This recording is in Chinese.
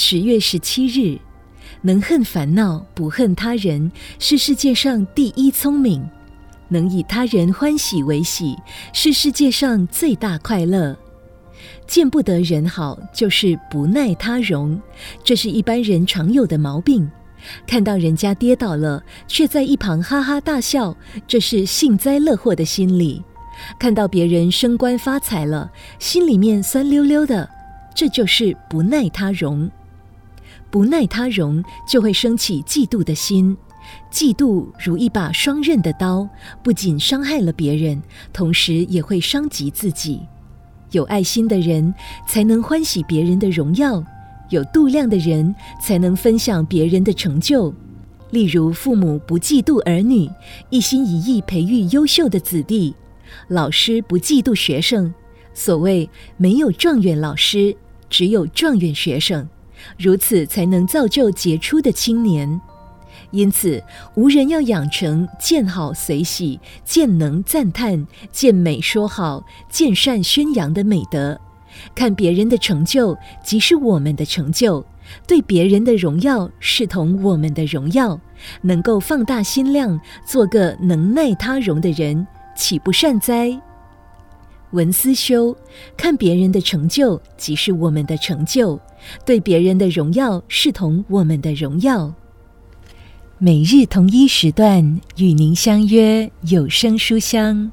十月十七日，能恨烦恼，不恨他人，是世界上第一聪明；能以他人欢喜为喜，是世界上最大快乐。见不得人好，就是不耐他容，这是一般人常有的毛病。看到人家跌倒了，却在一旁哈哈大笑，这是幸灾乐祸的心理；看到别人升官发财了，心里面酸溜溜的，这就是不耐他容。不耐他荣，就会生起嫉妒的心。嫉妒如一把双刃的刀，不仅伤害了别人，同时也会伤及自己。有爱心的人，才能欢喜别人的荣耀。有度量的人才能分享别人的成就，例如父母不嫉妒儿女，一心一意培育优秀的子弟；老师不嫉妒学生，所谓没有状元老师，只有状元学生，如此才能造就杰出的青年。因此，无人要养成见好随喜、见能赞叹、见美说好、见善宣扬的美德。看别人的成就，即是我们的成就；对别人的荣耀，视同我们的荣耀。能够放大心量，做个能耐他荣的人，岂不善哉？文思修，看别人的成就，即是我们的成就；对别人的荣耀，视同我们的荣耀。每日同一时段，与您相约有声书香。